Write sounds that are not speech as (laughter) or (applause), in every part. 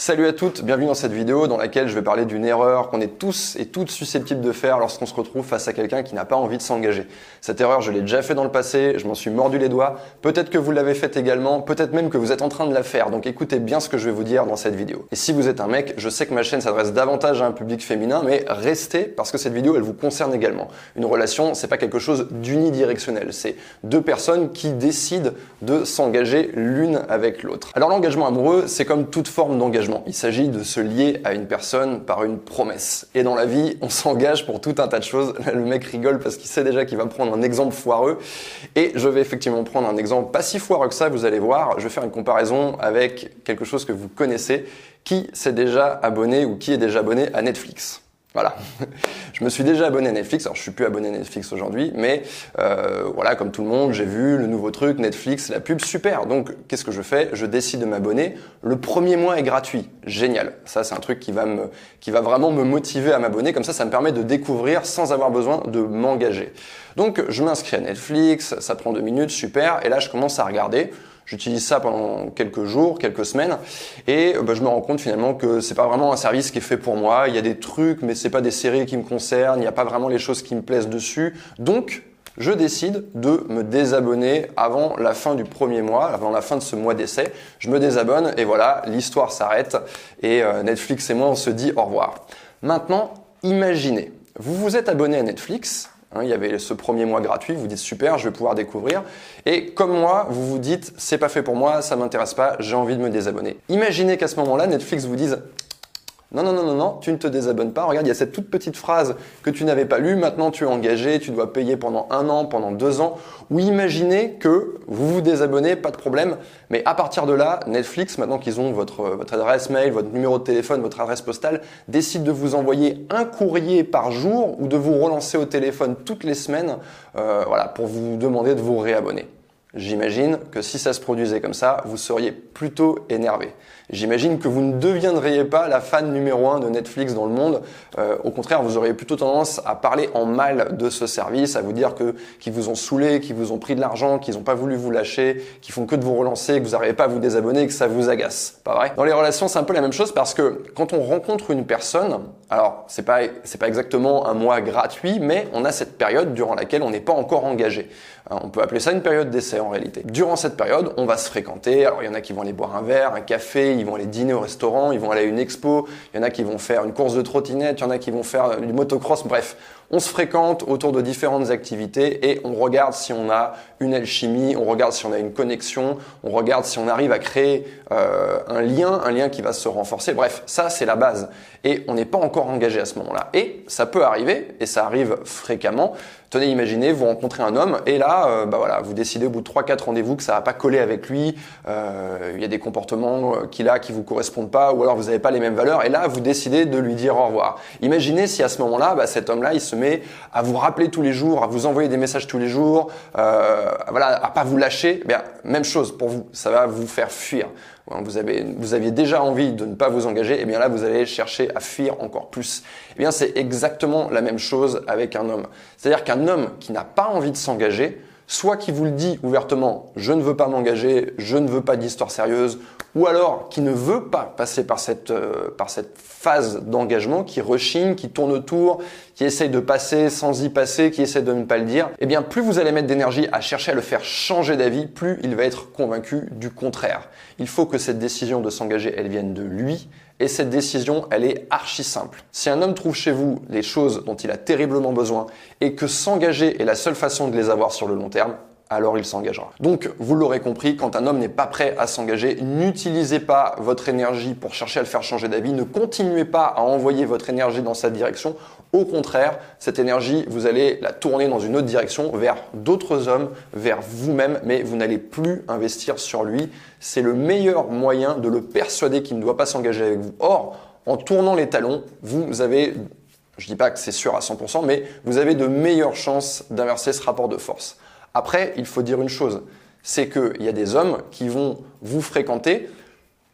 Salut à toutes, bienvenue dans cette vidéo dans laquelle je vais parler d'une erreur qu'on est tous et toutes susceptibles de faire lorsqu'on se retrouve face à quelqu'un qui n'a pas envie de s'engager. Cette erreur, je l'ai déjà fait dans le passé, je m'en suis mordu les doigts, peut-être que vous l'avez faite également, peut-être même que vous êtes en train de la faire, donc écoutez bien ce que je vais vous dire dans cette vidéo. Et si vous êtes un mec, je sais que ma chaîne s'adresse davantage à un public féminin, mais restez parce que cette vidéo, elle vous concerne également. Une relation, c'est pas quelque chose d'unidirectionnel, c'est deux personnes qui décident de s'engager l'une avec l'autre. Alors l'engagement amoureux, c'est comme toute forme d'engagement il s'agit de se lier à une personne par une promesse. Et dans la vie, on s'engage pour tout un tas de choses. le mec rigole parce qu'il sait déjà qu'il va prendre un exemple foireux. Et je vais effectivement prendre un exemple pas si foireux que ça, vous allez voir. Je vais faire une comparaison avec quelque chose que vous connaissez. Qui s'est déjà abonné ou qui est déjà abonné à Netflix? Voilà. (laughs) je me suis déjà abonné à Netflix. Alors, je suis plus abonné à Netflix aujourd'hui, mais euh, voilà, comme tout le monde, j'ai vu le nouveau truc, Netflix, la pub, super. Donc, qu'est-ce que je fais? Je décide de m'abonner. Le premier mois est gratuit. Génial. Ça, c'est un truc qui va qui va vraiment me motiver à m'abonner. Comme ça, ça me permet de découvrir sans avoir besoin de m'engager. Donc, je m'inscris à Netflix. Ça prend deux minutes, super. Et là, je commence à regarder. J'utilise ça pendant quelques jours, quelques semaines, et bah, je me rends compte finalement que c'est pas vraiment un service qui est fait pour moi. Il y a des trucs, mais c'est pas des séries qui me concernent. Il n'y a pas vraiment les choses qui me plaisent dessus. Donc, je décide de me désabonner avant la fin du premier mois, avant la fin de ce mois d'essai. Je me désabonne et voilà, l'histoire s'arrête et euh, Netflix et moi on se dit au revoir. Maintenant, imaginez, vous vous êtes abonné à Netflix, Hein, il y avait ce premier mois gratuit, vous dites super, je vais pouvoir découvrir. Et comme moi, vous vous dites c'est pas fait pour moi, ça m'intéresse pas, j'ai envie de me désabonner. Imaginez qu'à ce moment-là, Netflix vous dise non, non, non, non, non, tu ne te désabonnes pas. Regarde, il y a cette toute petite phrase que tu n'avais pas lue. Maintenant, tu es engagé, tu dois payer pendant un an, pendant deux ans. Ou imaginez que vous vous désabonnez, pas de problème. Mais à partir de là, Netflix, maintenant qu'ils ont votre, votre adresse mail, votre numéro de téléphone, votre adresse postale, décide de vous envoyer un courrier par jour ou de vous relancer au téléphone toutes les semaines, euh, voilà, pour vous demander de vous réabonner. J'imagine que si ça se produisait comme ça, vous seriez plutôt énervé. J'imagine que vous ne deviendriez pas la fan numéro un de Netflix dans le monde. Euh, au contraire, vous auriez plutôt tendance à parler en mal de ce service, à vous dire que qu'ils vous ont saoulé, qu'ils vous ont pris de l'argent, qu'ils n'ont pas voulu vous lâcher, qu'ils font que de vous relancer, que vous n'arrivez pas à vous désabonner, que ça vous agace. Pas vrai? Dans les relations, c'est un peu la même chose parce que quand on rencontre une personne, alors c'est pas c'est pas exactement un mois gratuit, mais on a cette période durant laquelle on n'est pas encore engagé. Euh, on peut appeler ça une période d'essai en réalité. Durant cette période, on va se fréquenter. Alors il y en a qui vont aller boire un verre, un café, ils vont aller dîner au restaurant, ils vont aller à une expo, il y en a qui vont faire une course de trottinette, il y en a qui vont faire du motocross, bref. On se fréquente autour de différentes activités et on regarde si on a une alchimie, on regarde si on a une connexion, on regarde si on arrive à créer euh, un lien, un lien qui va se renforcer. Bref, ça c'est la base. Et on n'est pas encore engagé à ce moment-là. Et ça peut arriver, et ça arrive fréquemment. Tenez, imaginez, vous rencontrez un homme et là, euh, bah voilà, vous décidez au bout de 3-4 rendez-vous que ça va pas coller avec lui. Euh, il y a des comportements qu'il a qui vous correspondent pas, ou alors vous n'avez pas les mêmes valeurs. Et là, vous décidez de lui dire au revoir. Imaginez si à ce moment-là, bah, cet homme-là, il se à vous rappeler tous les jours, à vous envoyer des messages tous les jours, euh, voilà, à pas vous lâcher. Bien, même chose pour vous, ça va vous faire fuir. Vous, aviez déjà envie de ne pas vous engager, et eh bien là, vous allez chercher à fuir encore plus. Eh c'est exactement la même chose avec un homme. C'est-à-dire qu'un homme qui n'a pas envie de s'engager, soit qui vous le dit ouvertement, je ne veux pas m'engager, je ne veux pas d'histoire sérieuse, ou alors qui ne veut pas passer par cette, euh, par cette phase d'engagement, qui rechigne, qui tourne autour, qui essaye de passer sans y passer, qui essaie de ne pas le dire, eh bien plus vous allez mettre d'énergie à chercher à le faire changer d'avis, plus il va être convaincu du contraire. Il faut que cette décision de s'engager, elle vienne de lui, et cette décision, elle est archi simple. Si un homme trouve chez vous les choses dont il a terriblement besoin et que s'engager est la seule façon de les avoir sur le long terme, alors il s'engagera. Donc, vous l'aurez compris, quand un homme n'est pas prêt à s'engager, n'utilisez pas votre énergie pour chercher à le faire changer d'avis, ne continuez pas à envoyer votre énergie dans sa direction. Au contraire, cette énergie, vous allez la tourner dans une autre direction, vers d'autres hommes, vers vous-même, mais vous n'allez plus investir sur lui. C'est le meilleur moyen de le persuader qu'il ne doit pas s'engager avec vous. Or, en tournant les talons, vous avez je dis pas que c'est sûr à 100%, mais vous avez de meilleures chances d'inverser ce rapport de force. Après, il faut dire une chose, c'est qu'il y a des hommes qui vont vous fréquenter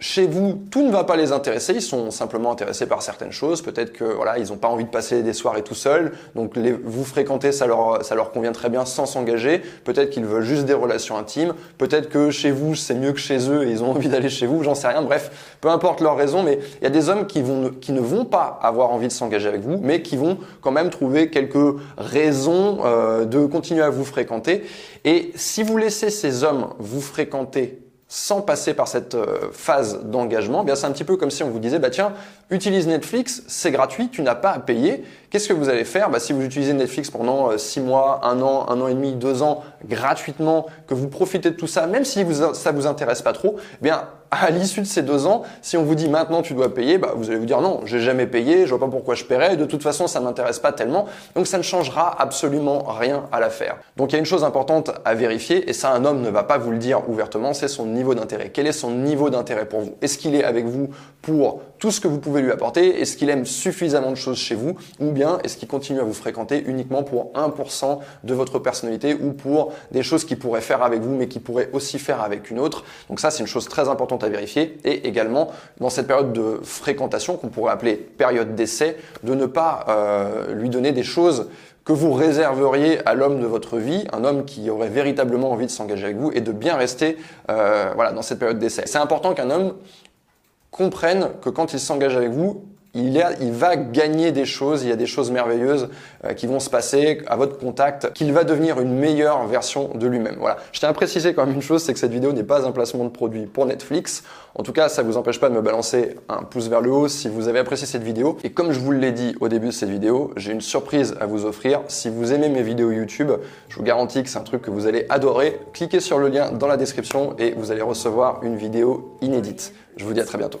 chez vous, tout ne va pas les intéresser, ils sont simplement intéressés par certaines choses. Peut-être que voilà, ils n'ont pas envie de passer des soirées tout seuls, donc vous fréquenter, ça leur, convient très bien sans s'engager. Peut-être qu'ils veulent juste des relations intimes. Peut-être que chez vous, c'est mieux que chez eux et ils ont (laughs) envie d'aller chez vous. J'en sais rien. Bref, peu importe leur raison, mais il y a des hommes qui ne vont pas avoir envie de s'engager avec vous, mais qui vont quand même trouver quelques raisons euh, de continuer à vous fréquenter. Et si vous laissez ces hommes vous fréquenter sans passer par cette euh, phase d'engagement, eh bien c'est un petit peu comme si on vous disait bah tiens, utilise Netflix, c'est gratuit, tu n'as pas à payer. Qu'est-ce que vous allez faire? Bah, si vous utilisez Netflix pendant 6 euh, mois, 1 an, 1 an et demi, 2 ans gratuitement, que vous profitez de tout ça, même si vous, ça vous intéresse pas trop, eh bien à l'issue de ces deux ans, si on vous dit maintenant tu dois payer, bah, vous allez vous dire non, j'ai jamais payé, je vois pas pourquoi je paierais, de toute façon ça m'intéresse pas tellement, donc ça ne changera absolument rien à l'affaire. Donc il y a une chose importante à vérifier, et ça un homme ne va pas vous le dire ouvertement, c'est son niveau d'intérêt. Quel est son niveau d'intérêt pour vous? Est-ce qu'il est avec vous pour tout ce que vous pouvez lui apporter? Est-ce qu'il aime suffisamment de choses chez vous? Ou bien est-ce qu'il continue à vous fréquenter uniquement pour 1% de votre personnalité ou pour des choses qu'il pourrait faire avec vous mais qu'il pourrait aussi faire avec une autre? Donc ça c'est une chose très importante à vérifier. Et également, dans cette période de fréquentation, qu'on pourrait appeler période d'essai, de ne pas euh, lui donner des choses que vous réserveriez à l'homme de votre vie, un homme qui aurait véritablement envie de s'engager avec vous et de bien rester euh, voilà, dans cette période d'essai. C'est important qu'un homme comprenne que quand il s'engage avec vous, il, va gagner des choses, il y a des choses merveilleuses euh, qui vont se passer à votre contact, qu'il va devenir une meilleure version de lui-même. Voilà. Je tiens à préciser quand même une chose, c'est que cette vidéo n'est pas un placement de produit pour Netflix. En tout cas, ça vous empêche pas de me balancer un pouce vers le haut si vous avez apprécié cette vidéo. Et comme je vous l'ai dit au début de cette vidéo, j'ai une surprise à vous offrir. Si vous aimez mes vidéos YouTube, je vous garantis que c'est un truc que vous allez adorer. Cliquez sur le lien dans la description et vous allez recevoir une vidéo inédite. Je vous dis à très bientôt.